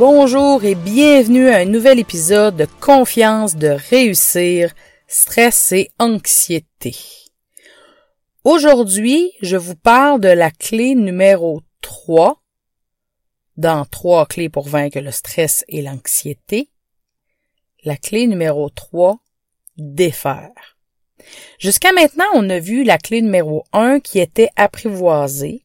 Bonjour et bienvenue à un nouvel épisode de Confiance de réussir, stress et anxiété. Aujourd'hui, je vous parle de la clé numéro 3 dans trois clés pour vaincre le stress et l'anxiété. La clé numéro 3, défaire. Jusqu'à maintenant, on a vu la clé numéro 1 qui était apprivoiser,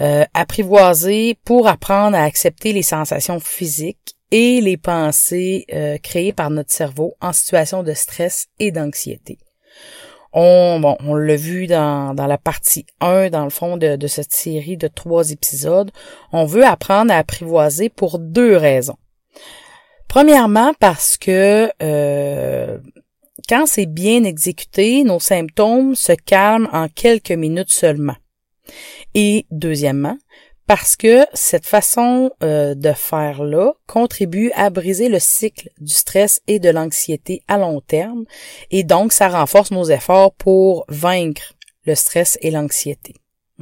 euh, apprivoiser pour apprendre à accepter les sensations physiques et les pensées euh, créées par notre cerveau en situation de stress et d'anxiété. On, bon, on l'a vu dans, dans la partie 1, dans le fond de, de cette série de trois épisodes. On veut apprendre à apprivoiser pour deux raisons. Premièrement, parce que euh, quand c'est bien exécuté, nos symptômes se calment en quelques minutes seulement. Et deuxièmement, parce que cette façon euh, de faire-là contribue à briser le cycle du stress et de l'anxiété à long terme, et donc ça renforce nos efforts pour vaincre le stress et l'anxiété.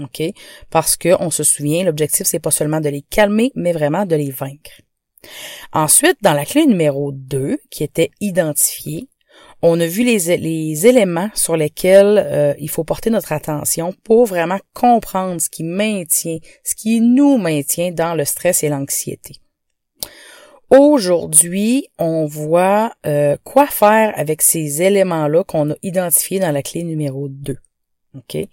OK? Parce que on se souvient, l'objectif c'est pas seulement de les calmer, mais vraiment de les vaincre. Ensuite, dans la clé numéro 2, qui était identifiée, on a vu les, éléments sur lesquels euh, il faut porter notre attention pour vraiment comprendre ce qui maintient, ce qui nous maintient dans le stress et l'anxiété. Aujourd'hui, on voit euh, quoi faire avec ces éléments-là qu'on a identifiés dans la clé numéro 2. OK?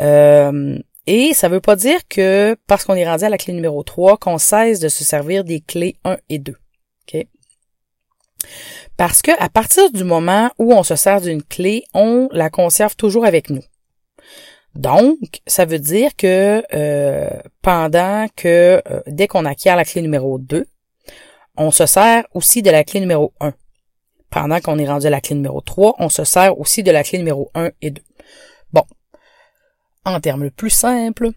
Euh, et ça veut pas dire que parce qu'on est rendu à la clé numéro 3 qu'on cesse de se servir des clés 1 et 2. OK? Parce que à partir du moment où on se sert d'une clé, on la conserve toujours avec nous. Donc, ça veut dire que euh, pendant que euh, dès qu'on acquiert la clé numéro 2, on se sert aussi de la clé numéro 1. Pendant qu'on est rendu à la clé numéro 3, on se sert aussi de la clé numéro 1 et 2. Bon. En termes le plus simples,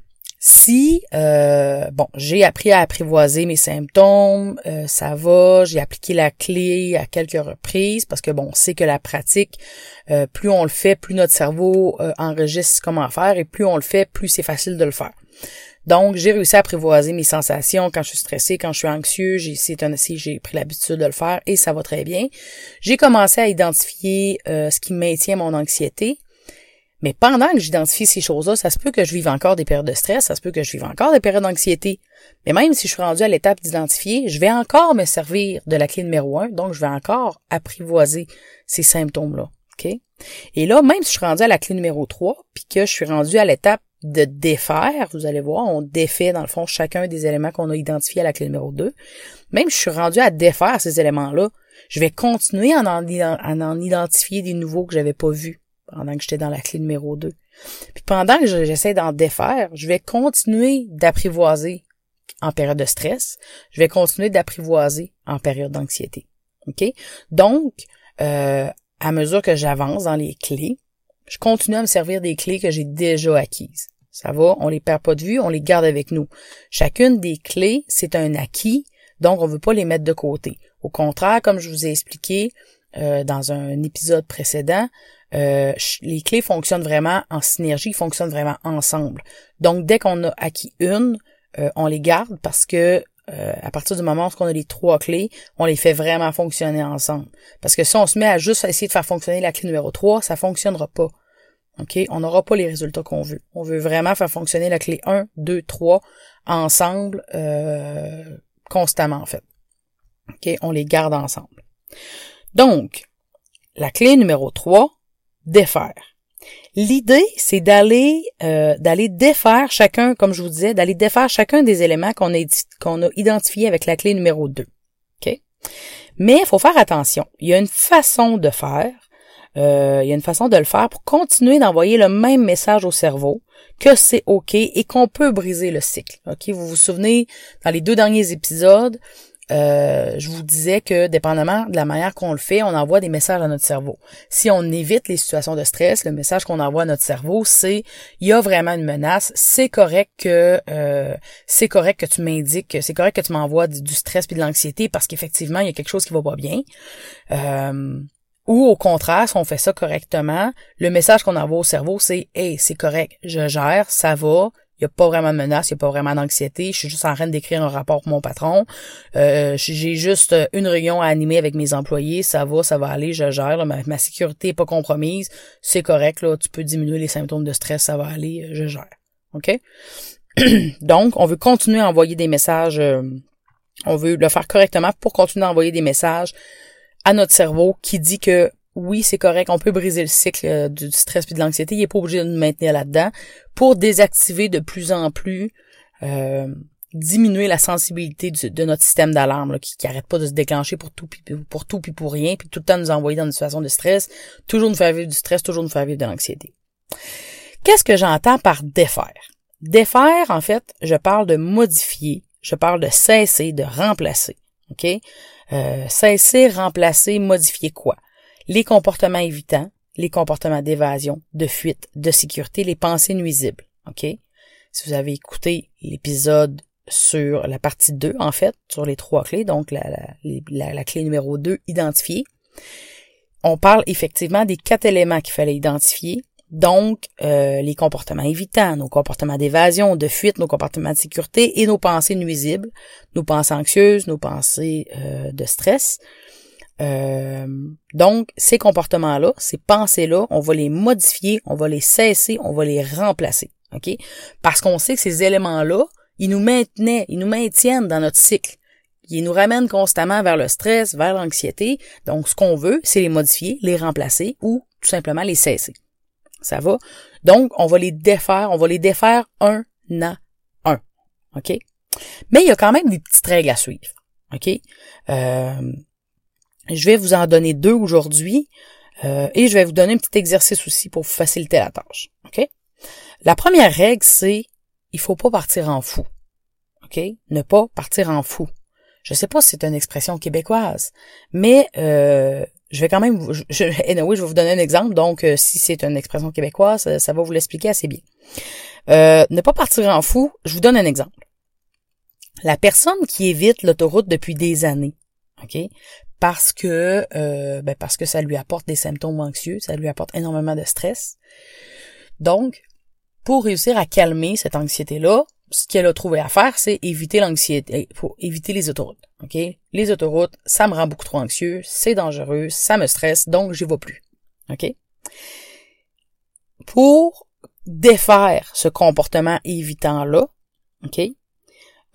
si, euh, bon, j'ai appris à apprivoiser mes symptômes, euh, ça va, j'ai appliqué la clé à quelques reprises parce que bon, on sait que la pratique, euh, plus on le fait, plus notre cerveau enregistre comment faire et plus on le fait, plus c'est facile de le faire. Donc, j'ai réussi à apprivoiser mes sensations quand je suis stressée, quand je suis anxieux. J'ai, j'ai pris l'habitude de le faire et ça va très bien. J'ai commencé à identifier ce qui maintient mon anxiété. Mais pendant que j'identifie ces choses-là, ça se peut que je vive encore des périodes de stress, ça se peut que je vive encore des périodes d'anxiété. Mais même si je suis rendu à l'étape d'identifier, je vais encore me servir de la clé numéro un, donc je vais encore apprivoiser ces symptômes-là. OK? Et là, même si je suis rendu à la clé numéro 3, puis que je suis rendu à l'étape de défaire, vous allez voir, on défait dans le fond chacun des éléments qu'on a identifiés à la clé numéro 2. Même si je suis rendu à défaire ces éléments-là, je vais continuer à en, à en identifier des nouveaux que j'avais pas vus pendant que j'étais dans la clé numéro 2. Puis pendant que j'essaie d'en défaire, je vais continuer d'apprivoiser en période de stress, je vais continuer d'apprivoiser en période d'anxiété. OK? Donc, euh, à mesure que j'avance dans les clés, je continue à me servir des clés que j'ai déjà acquises. Ça va, on les perd pas de vue, on les garde avec nous. Chacune des clés, c'est un acquis, donc on veut pas les mettre de côté. Au contraire, comme je vous ai expliqué euh, dans un épisode précédent, euh, les clés fonctionnent vraiment en synergie, fonctionnent vraiment ensemble. Donc, dès qu'on a acquis une, euh, on les garde parce que euh, à partir du moment où on a les trois clés, on les fait vraiment fonctionner ensemble. Parce que si on se met à juste essayer de faire fonctionner la clé numéro 3, ça fonctionnera pas. OK? On n'aura pas les résultats qu'on veut. On veut vraiment faire fonctionner la clé 1, 2, 3 ensemble constamment, en fait. On les garde ensemble. Donc, la clé numéro 3, défaire. L'idée, c'est d'aller euh, d'aller défaire chacun, comme je vous disais, d'aller défaire chacun des éléments qu'on a identifiés avec la clé numéro 2. OK? Mais il faut faire attention. Il y a une façon de faire euh, il y a une façon de le faire pour continuer d'envoyer le même message au cerveau que c'est OK et qu'on peut briser le cycle. OK, vous vous souvenez dans les deux derniers épisodes, euh, je vous disais que dépendamment de la manière qu'on le fait, on envoie des messages à notre cerveau. Si on évite les situations de stress, le message qu'on envoie à notre cerveau, c'est il y a vraiment une menace, c'est correct que euh, c'est correct que tu m'indiques, c'est correct que tu m'envoies du, stress et de l'anxiété parce qu'effectivement il y a quelque chose qui va pas bien. Euh, ou au contraire, si on fait ça correctement, le message qu'on envoie au cerveau, c'est Hey, c'est correct, je gère, ça va, n'y a pas vraiment de menace, il n'y a pas vraiment d'anxiété. Je suis juste en train d'écrire un rapport pour mon patron. Euh, j'ai juste une réunion à animer avec mes employés. Ça va, ça va aller, je gère. ma, sécurité n'est pas compromise. C'est correct, là. Tu peux diminuer les symptômes de stress, ça va aller, je gère. OK? Donc, on veut continuer à envoyer des messages. Euh, on veut le faire correctement pour continuer à envoyer des messages à notre cerveau qui dit que oui, c'est correct, on peut briser le cycle euh, du stress et de l'anxiété, il n'est pas obligé de nous maintenir là-dedans pour désactiver de plus en plus, euh, diminuer la sensibilité de notre système d'alarme qui, qui pas de se déclencher pour tout puis pour tout puis pour rien, puis tout le temps nous envoyer dans une situation de stress, toujours nous faire vivre du stress, toujours nous faire vivre de l'anxiété. Qu'est-ce que j'entends par défaire? Défaire, en fait, je parle de modifier, je parle de cesser, de remplacer. OK? Euh, cesser, remplacer, modifier quoi? Les comportements évitants, les comportements d'évasion, de fuite, de sécurité, les pensées nuisibles. OK? Si vous avez écouté l'épisode sur la partie 2, en fait, sur les trois clés, donc la, clé numéro 2, identifier, on parle effectivement des quatre éléments qu'il fallait identifier. Donc, euh, les comportements évitants, nos comportements d'évasion, de fuite, nos comportements de sécurité et nos pensées nuisibles, nos pensées anxieuses, nos pensées euh, de stress, euh, donc, ces comportements-là, ces pensées-là, on va les modifier, on va les cesser, on va les remplacer. OK? Parce qu'on sait que ces éléments-là, ils nous maintenaient, ils nous maintiennent dans notre cycle. Ils nous ramènent constamment vers le stress, vers l'anxiété. Donc, ce qu'on veut, c'est les modifier, les remplacer ou tout simplement les cesser. Ça va? Donc, on va les défaire, on va les défaire un à un. OK? Mais il y a quand même des petites règles à suivre. OK? Euh, je vais vous en donner deux aujourd'hui euh, et je vais vous donner un petit exercice aussi pour vous faciliter la tâche. La première règle, c'est il faut pas partir en fou. OK? Ne pas partir en fou. Je sais pas si c'est une expression québécoise, mais euh, je vais quand même je, je, anyway, je vais vous donner un exemple. Donc, euh, si c'est une expression québécoise, ça, va vous l'expliquer assez bien. Ne pas partir en fou, je vous donne un exemple. La personne qui évite l'autoroute depuis des années, OK? Parce que euh, ben parce que ça lui apporte des symptômes anxieux, ça lui apporte énormément de stress. Donc, pour réussir à calmer cette anxiété-là, ce qu'elle a trouvé à faire, c'est éviter l'anxiété, pour éviter les autoroutes. Ok, les autoroutes, ça me rend beaucoup trop anxieux, c'est dangereux, ça me stresse, donc j'y vais plus. Ok? Pour défaire ce comportement évitant-là, ok,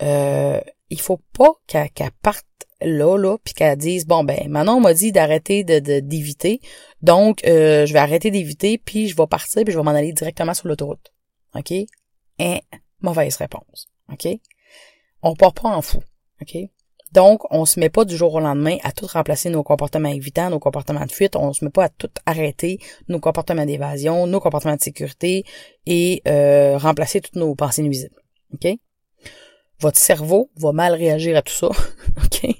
euh, il faut pas qu'elle parte là, là, puis qu'elle dise bon ben Manon m'a dit d'arrêter de d'éviter, donc euh, je vais arrêter d'éviter, puis je vais partir, puis je vais m'en aller directement sur l'autoroute. OK? Hein, mauvaise réponse. OK? On part pas en fou. OK? Donc, on se met pas du jour au lendemain à tout remplacer nos comportements évitants, nos comportements de fuite. On se met pas à tout arrêter nos comportements d'évasion, nos comportements de sécurité et euh, remplacer toutes nos pensées nuisibles. OK? Votre cerveau va mal réagir à tout ça. OK?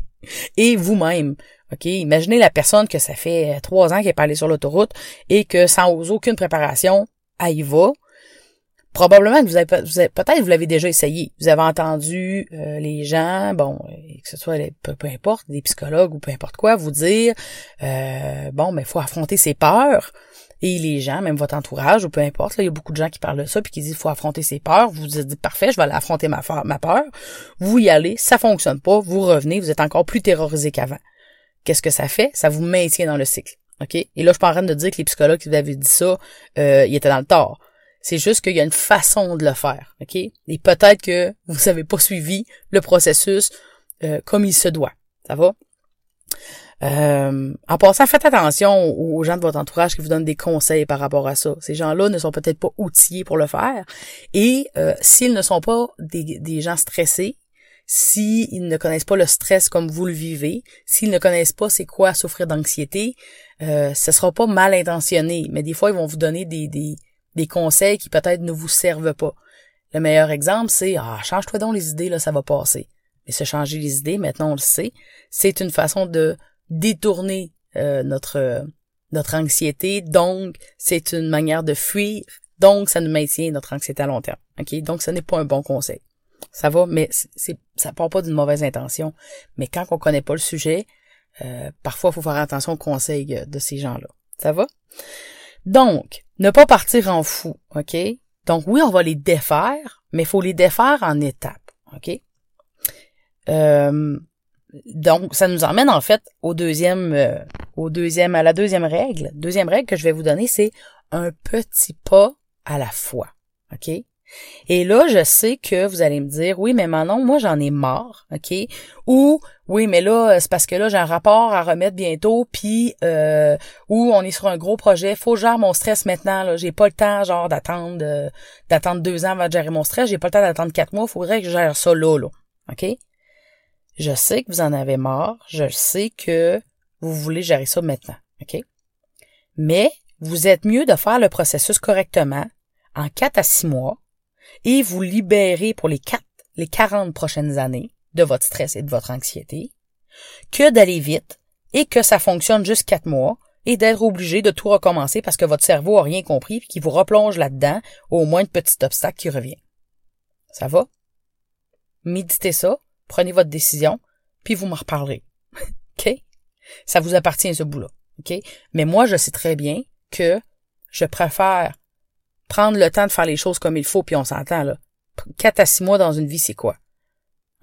Et vous-même. OK? Imaginez la personne que ça fait euh, trois ans qu'elle est pas allée sur l'autoroute et que sans aucune préparation, elle y va. Probablement que vous avez, peut-être vous l'avez déjà essayé. Vous avez entendu euh, les gens, bon, euh, que ce soit peu, importe, des psychologues ou peu importe quoi, vous dire bon, mais il faut affronter ses peurs. Et les gens, même votre entourage, ou peu importe, il y a beaucoup de gens qui parlent de ça, puis qui disent faut affronter ses peurs. Vous vous dites parfait, je vais aller affronter ma, ma peur. Vous y allez, ça fonctionne pas, vous revenez, vous êtes encore plus terrorisé qu'avant. Qu'est-ce que ça fait? Ça vous maintient dans le cycle. OK? Et là, je suis pas en train de dire que les psychologues qui vous avaient dit ça, euh, ils étaient dans le tort. C'est juste qu'il y a une façon de le faire. OK? Et peut-être que vous n'avez pas suivi le processus euh, comme il se doit. Ça va? Euh, en passant, faites attention aux gens de votre entourage qui vous donnent des conseils par rapport à ça. Ces gens-là ne sont peut-être pas outillés pour le faire. Et euh, s'ils ne sont pas des, des gens stressés, s'ils ne connaissent pas le stress comme vous le vivez, s'ils ne connaissent pas c'est quoi souffrir d'anxiété, euh, ce sera pas mal intentionné, mais des fois ils vont vous donner des, des, des conseils qui peut-être ne vous servent pas. Le meilleur exemple, c'est ah change-toi donc les idées là, ça va passer. Mais se changer les idées, maintenant on le sait, c'est une façon de détourner euh, notre notre anxiété, donc c'est une manière de fuir, donc ça nous maintient notre anxiété à long terme. Ok, donc ce n'est pas un bon conseil. Ça va, mais c'est ça part pas d'une mauvaise intention. Mais quand on connaît pas le sujet, euh, parfois il faut faire attention aux conseils de ces gens-là. Ça va? Donc, ne pas partir en fou, ok? Donc oui, on va les défaire, mais il faut les défaire en étapes, ok? Euh, donc, ça nous emmène en fait au deuxième, euh, au deuxième, à la deuxième règle. Deuxième règle que je vais vous donner, c'est un petit pas à la fois. OK? Et là, je sais que vous allez me dire, oui, mais Manon, moi, j'en ai marre, OK? Ou, oui, mais là, c'est parce que là, j'ai un rapport à remettre bientôt, puis, euh, ou on est sur un gros projet, faut gérer mon stress maintenant, là. J'ai pas le temps, genre, d'attendre, euh, d'attendre deux ans avant de gérer mon stress, j'ai pas le temps d'attendre quatre mois, faudrait que je gère ça là, là. OK? Je sais que vous en avez marre, je sais que vous voulez gérer ça maintenant, OK? Mais, vous êtes mieux de faire le processus correctement, en quatre à six mois, et vous libérer pour les quatre, les 40 prochaines années de votre stress et de votre anxiété, que d'aller vite et que ça fonctionne juste quatre mois et d'être obligé de tout recommencer parce que votre cerveau a rien compris et qu'il vous replonge là-dedans au moins de petit obstacle qui revient. Ça va? Méditez ça, prenez votre décision, puis vous me reparlerez. OK? Ça vous appartient ce bout-là. OK? Mais moi, je sais très bien que je préfère prendre le temps de faire les choses comme il faut, puis on s'entend, là. Quatre à six mois dans une vie, c'est quoi?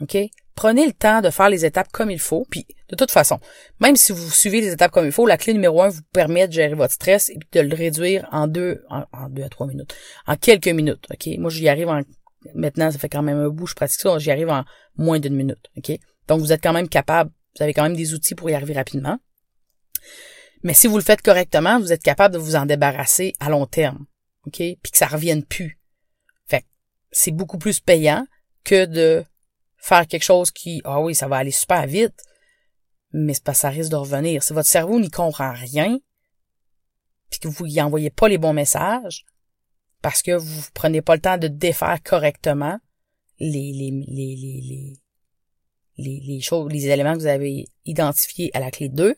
OK? Prenez le temps de faire les étapes comme il faut, puis de toute façon, même si vous suivez les étapes comme il faut, la clé numéro un vous permet de gérer votre stress et de le réduire en deux, en, deux à trois minutes, en quelques minutes, OK? Moi, j'y arrive en, maintenant, ça fait quand même un bout, je pratique ça, j'y arrive en moins d'une minute, OK? Donc, vous êtes quand même capable, vous avez quand même des outils pour y arriver rapidement. Mais si vous le faites correctement, vous êtes capable de vous en débarrasser à long terme. OK? Puis que ça revienne plus. Fait c'est beaucoup plus payant que de faire quelque chose qui, ah oui, ça va aller super vite, mais c'est pas ça risque de revenir. Si votre cerveau n'y comprend rien, puis que vous y envoyez pas les bons messages, parce que vous prenez pas le temps de défaire correctement les, les, les, les, les, les choses, les éléments que vous avez identifiés à la clé 2,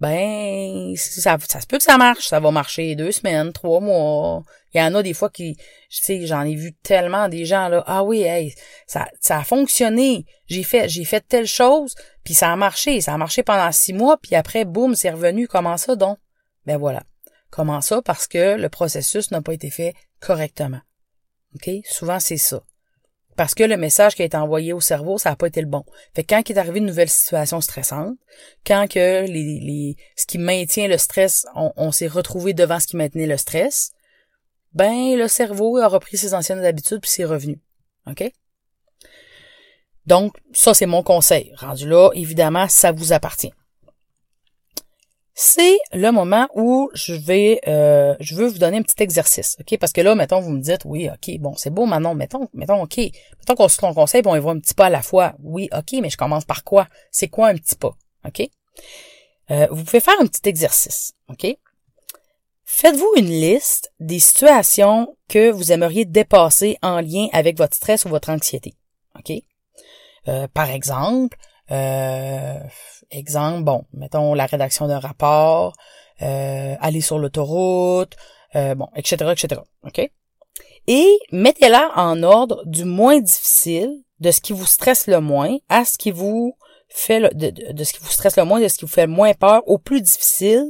ben ça, ça se peut que ça marche, ça va marcher deux semaines, trois mois. Il y en a des fois qui, tu sais, j'en ai vu tellement des gens là, ah oui, hey, ça, ça a fonctionné, j'ai fait, j'ai fait telle chose, puis ça a marché, ça a marché pendant six mois, puis après, boum, c'est revenu. Comment ça donc? Ben voilà, comment ça? Parce que le processus n'a pas été fait correctement. Ok, souvent c'est ça parce que le message qui a été envoyé au cerveau, ça n'a pas été le bon. Fait que quand il est arrivé une nouvelle situation stressante, quand que les, ce qui maintient le stress, on, s'est retrouvé devant ce qui maintenait le stress, ben le cerveau a repris ses anciennes habitudes puis c'est revenu. OK? Donc, ça, c'est mon conseil. Rendu là, évidemment, ça vous appartient c'est le moment où je vais euh, je veux vous donner un petit exercice, OK? Parce que là, mettons, vous me dites, oui, OK, bon, c'est beau, maintenant, mettons, mettons, OK, mettons qu'on se conseille, on y va un petit pas à la fois. Oui, OK, mais je commence par quoi? C'est quoi un petit pas? OK? Euh, vous pouvez faire un petit exercice, OK? Faites-vous une liste des situations que vous aimeriez dépasser en lien avec votre stress ou votre anxiété. OK? Euh, par exemple, euh, exemple, bon, mettons la rédaction d'un rapport, euh, aller sur l'autoroute, euh, bon, etc., etc. OK? Et mettez-la en ordre du moins difficile, de ce qui vous stresse le moins, à ce qui vous fait le, de, ce qui vous stresse le moins, de ce qui vous fait le moins peur, au plus difficile,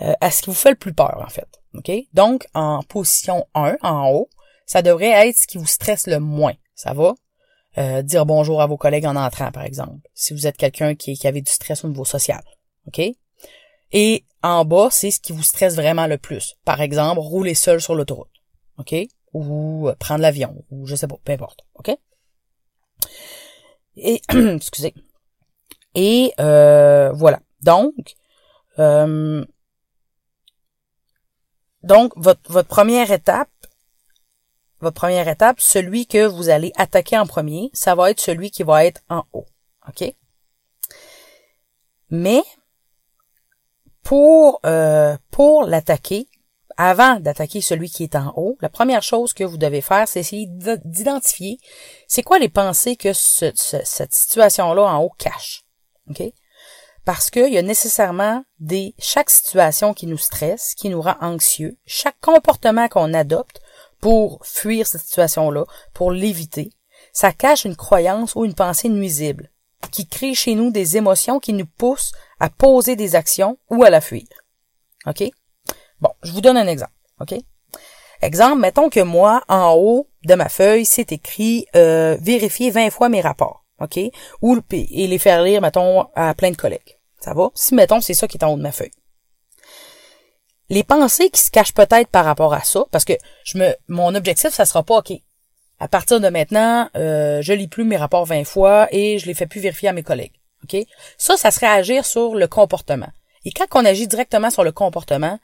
euh, à ce qui vous fait le plus peur, en fait. OK? Donc, en position 1, en haut, ça devrait être ce qui vous stresse le moins. Ça va? Euh, dire bonjour à vos collègues en entrant, par exemple, si vous êtes quelqu'un qui, qui avait du stress au niveau social. OK? Et en bas, c'est ce qui vous stresse vraiment le plus. Par exemple, rouler seul sur l'autoroute. OK? Ou euh, prendre l'avion, ou je sais pas, peu importe. OK? Et, excusez. Et euh, voilà. Donc, donc votre, votre première étape, votre première étape, celui que vous allez attaquer en premier, ça va être celui qui va être en haut. OK? Mais pour euh, pour l'attaquer, avant d'attaquer celui qui est en haut, la première chose que vous devez faire, c'est essayer d'identifier c'est quoi les pensées que cette situation-là en haut cache. OK? Parce qu'il y a nécessairement des chaque situation qui nous stresse, qui nous rend anxieux, chaque comportement qu'on adopte pour fuir cette situation-là, pour l'éviter, ça cache une croyance ou une pensée nuisible qui crée chez nous des émotions qui nous poussent à poser des actions ou à la fuir. OK? Bon, je vous donne un exemple. OK? Exemple, mettons que moi, en haut de ma feuille, c'est écrit euh, vérifier 20 fois mes rapports. OK? Ou et les faire lire, mettons, à plein de collègues. Ça va? Si, mettons, c'est ça qui est en haut de ma feuille. Les pensées qui se cachent peut-être par rapport à ça, parce que je me, mon objectif, ça sera pas, OK, à partir de maintenant, euh, je lis plus mes rapports 20 fois et je les fais plus vérifier à mes collègues. OK? Ça, ça serait agir sur le comportement. Et quand on agit directement sur le comportement,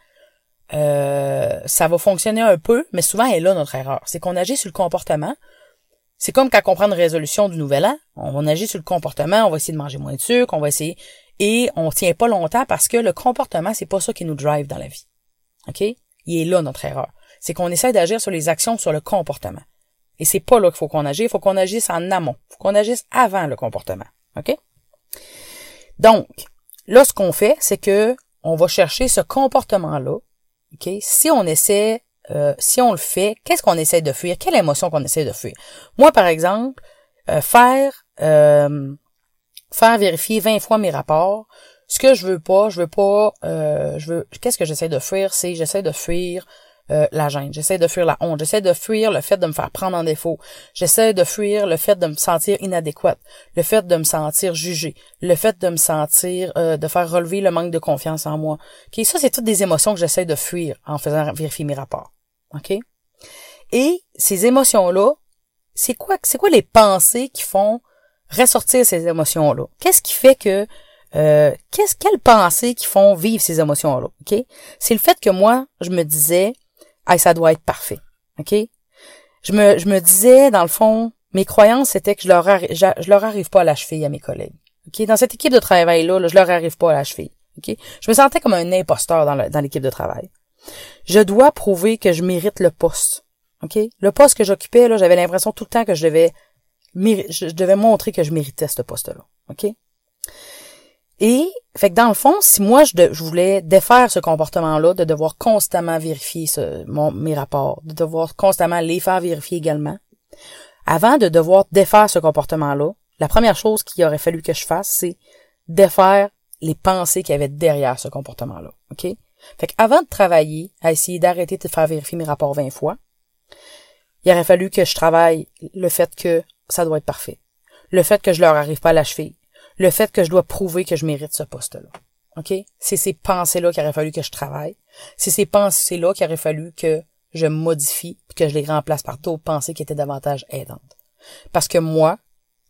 euh, ça va fonctionner un peu, mais souvent elle est là notre erreur. C'est qu'on agit sur le comportement. C'est comme quand on prend une résolution du nouvel an, on agit sur le comportement, on va essayer de manger moins de sucre, on va essayer et on tient pas longtemps parce que le comportement, c'est pas ça qui nous drive dans la vie. OK? Il est là notre erreur. C'est qu'on essaie d'agir sur les actions sur le comportement. Et c'est pas là qu'il faut qu'on agisse, il faut qu'on agisse en amont. Il faut qu'on agisse avant le comportement. OK? Donc, là, ce qu'on fait, c'est que on va chercher ce comportement-là. OK? Si on essaie, euh, si on le fait, qu'est-ce qu'on essaie de fuir? Quelle émotion qu'on essaie de fuir? Moi, par exemple, euh, faire euh, faire vérifier 20 fois mes rapports. Ce que je veux pas, je veux pas, je veux, qu'est-ce que j'essaie de fuir? C'est j'essaie de fuir euh, la gêne, j'essaie de fuir la honte, j'essaie de fuir le fait de me faire prendre en défaut, j'essaie de fuir le fait de me sentir inadéquate, le fait de me sentir jugée, le fait de me sentir, euh, de faire relever le manque de confiance en moi. Ok, ça c'est toutes des émotions que j'essaie de fuir en faisant vérifier mes rapports. Ok, et ces émotions-là, c'est quoi, c'est quoi les pensées qui font ressortir ces émotions-là? Qu'est-ce qui fait que euh, qu'est-ce quelles pensées qui font vivre ces émotions-là, C'est le fait que moi, je me disais, ah, ça doit être parfait. Je me, disais, dans le fond, mes croyances, c'était que je leur, leur arrive pas à la cheville à mes collègues. Dans cette équipe de travail-là, je leur arrive pas à la cheville. Je me sentais comme un imposteur dans, l'équipe de travail. Je dois prouver que je mérite le poste. Le poste que j'occupais, là, j'avais l'impression tout le temps que je devais, je devais montrer que je méritais ce poste-là. Et, fait que dans le fond, si moi je, voulais défaire ce comportement-là, de devoir constamment vérifier ce, mon, mes rapports, de devoir constamment les faire vérifier également, avant de devoir défaire ce comportement-là, la première chose qu'il aurait fallu que je fasse, c'est défaire les pensées qu'il y avait derrière ce comportement-là. OK? Fait qu'avant de travailler à essayer d'arrêter de faire vérifier mes rapports 20 fois, il aurait fallu que je travaille le fait que ça doit être parfait. Le fait que je leur arrive pas à la cheville le fait que je dois prouver que je mérite ce poste-là. OK? C'est ces pensées-là qu'il aurait fallu que je travaille. C'est ces pensées-là qu'il aurait fallu que je modifie puis que je les remplace par d'autres pensées qui étaient davantage aidantes. Parce que moi,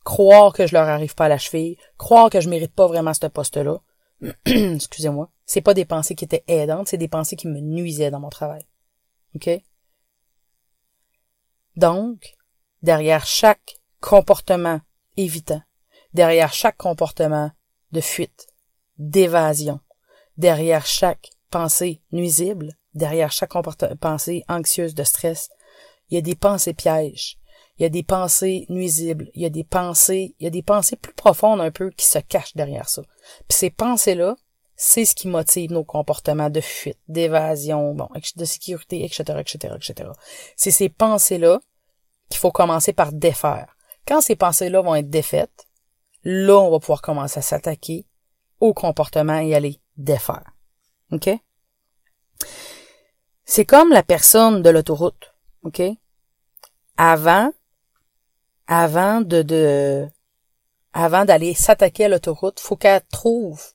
croire que je leur arrive pas à la cheville, croire que je mérite pas vraiment ce poste-là, excusez-moi, c'est pas des pensées qui étaient aidantes, c'est des pensées qui me nuisaient dans mon travail. OK? Donc, derrière chaque comportement évitant, derrière chaque comportement de fuite, d'évasion, derrière chaque pensée nuisible, derrière chaque pensée anxieuse de stress, il y a des pensées pièges, il y a des pensées nuisibles, il y a des pensées, y a des pensées plus profondes un peu qui se cachent derrière ça. Puis ces pensées-là, c'est ce qui motive nos comportements de fuite, d'évasion, bon, de sécurité, etc., etc., etc. C'est ces pensées-là qu'il faut commencer par défaire. Quand ces pensées-là vont être défaites, là, on va pouvoir commencer à s'attaquer au comportement et aller défaire. OK? C'est comme la personne de l'autoroute. OK? Avant, avant de, de avant d'aller s'attaquer à l'autoroute, faut qu'elle trouve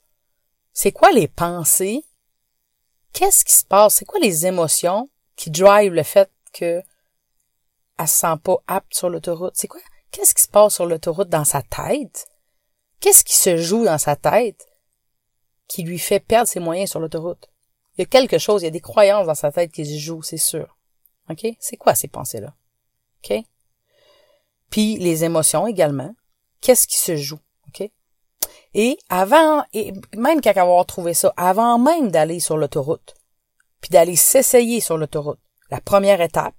c'est quoi les pensées, qu'est-ce qui se passe, c'est quoi les émotions qui drive le fait que elle se sent pas apte sur l'autoroute? C'est quoi? Qu'est-ce qui se passe sur l'autoroute dans sa tête? Qu'est-ce qui se joue dans sa tête qui lui fait perdre ses moyens sur l'autoroute? Il y a quelque chose, il y a des croyances dans sa tête qui se jouent, c'est sûr. OK? C'est quoi ces pensées-là? OK? Puis les émotions également. Qu'est-ce qui se joue? OK? Et avant, et même qu'à avoir trouvé ça, avant même d'aller sur l'autoroute, puis d'aller s'essayer sur l'autoroute, la première étape,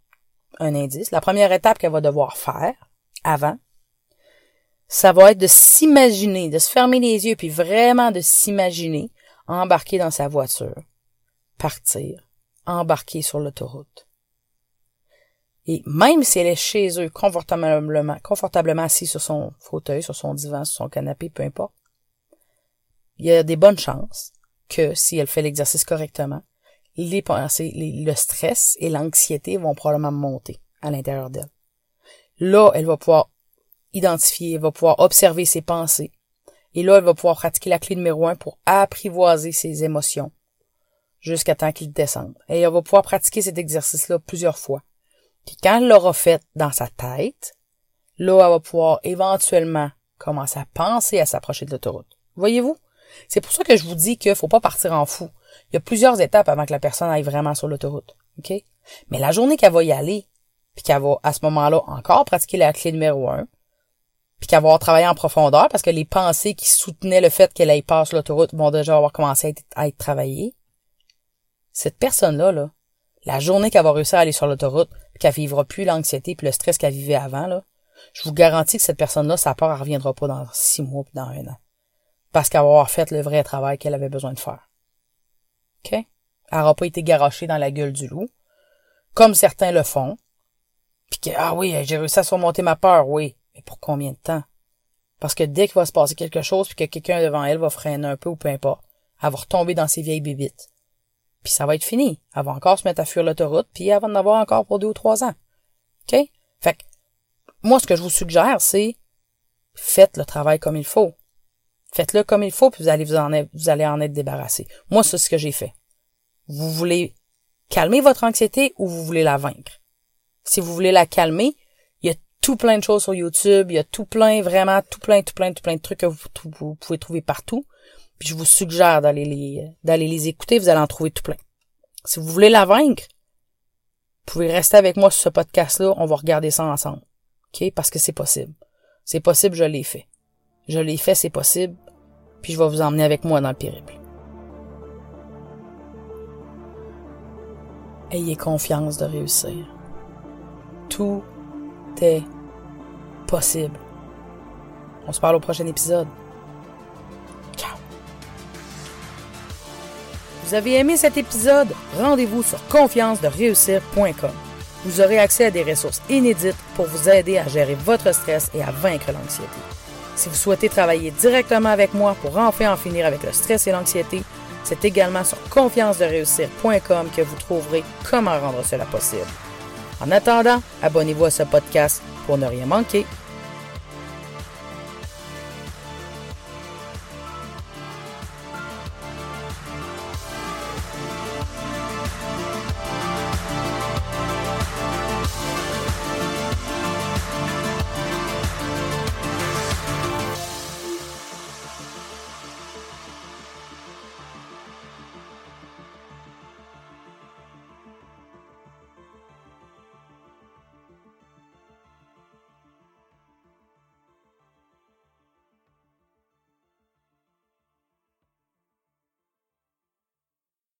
un indice, la première étape qu'elle va devoir faire avant, ça va être de s'imaginer, de se fermer les yeux, puis vraiment de s'imaginer embarquer dans sa voiture, partir, embarquer sur l'autoroute. Et même si elle est chez eux, confortablement, confortablement assis sur son fauteuil, sur son divan, sur son canapé, peu importe, il y a des bonnes chances que si elle fait l'exercice correctement, les pensées, le stress et l'anxiété vont probablement monter à l'intérieur d'elle. Là, elle va pouvoir identifier, elle va pouvoir observer ses pensées. Et là, elle va pouvoir pratiquer la clé numéro un pour apprivoiser ses émotions jusqu'à temps qu'ils descendent. Et elle va pouvoir pratiquer cet exercice-là plusieurs fois. Puis quand elle l'aura fait dans sa tête, là, elle va pouvoir éventuellement commencer à penser à s'approcher de l'autoroute. Voyez-vous? C'est pour ça que je vous dis qu'il faut pas partir en fou. Il y a plusieurs étapes avant que la personne aille vraiment sur l'autoroute. OK? Mais la journée qu'elle va y aller, puis qu'elle va, à ce moment-là, encore pratiquer la clé numéro un, puis qu'elle va travailler en profondeur, parce que les pensées qui soutenaient le fait qu'elle aille passer l'autoroute vont déjà avoir commencé à être, travaillées. Cette personne-là, là, la journée qu'elle va réussir à aller sur l'autoroute, qu'elle vivra plus l'anxiété puis le stress qu'elle vivait avant, là, je vous garantis que cette personne-là, sa peur, elle reviendra pas dans six mois puis dans un an. Parce qu'elle va avoir fait le vrai travail qu'elle avait besoin de faire. OK? Elle n'aura pas été garochée dans la gueule du loup, comme certains le font. Puis que, ah oui, j'ai réussi à surmonter ma peur, oui. Pour combien de temps? Parce que dès qu'il va se passer quelque chose, puis que quelqu'un devant elle va freiner un peu ou peu importe, elle va retomber dans ses vieilles bibites. Puis ça va être fini. Elle va encore se mettre à fuir l'autoroute, puis elle va en avoir encore pour deux ou trois ans. OK? Fait que, moi, ce que je vous suggère, c'est faites le travail comme il faut. Faites-le comme il faut, puis vous allez vous en être, vous allez en être débarrassé. Moi, c'est ce que j'ai fait. Vous voulez calmer votre anxiété ou vous voulez la vaincre? Si vous voulez la calmer, tout plein de choses sur YouTube, il y a tout plein, vraiment tout plein, tout plein, tout plein de trucs que vous, vous pouvez trouver partout. Puis je vous suggère d'aller les, d'aller les écouter, vous allez en trouver tout plein. Si vous voulez la vaincre, vous pouvez rester avec moi sur ce podcast-là, on va regarder ça ensemble. OK? Parce que c'est possible. C'est possible, je l'ai fait. Je l'ai fait, c'est possible. Puis je vais vous emmener avec moi dans le périple. Ayez confiance de réussir. Tout possible. On se parle au prochain épisode. Ciao. Vous avez aimé cet épisode? Rendez-vous sur confiance-de-réussir.com. Vous aurez accès à des ressources inédites pour vous aider à gérer votre stress et à vaincre l'anxiété. Si vous souhaitez travailler directement avec moi pour enfin en finir avec le stress et l'anxiété, c'est également sur confiance-de-réussir.com que vous trouverez comment rendre cela possible. En attendant, abonnez-vous à ce podcast pour ne rien manquer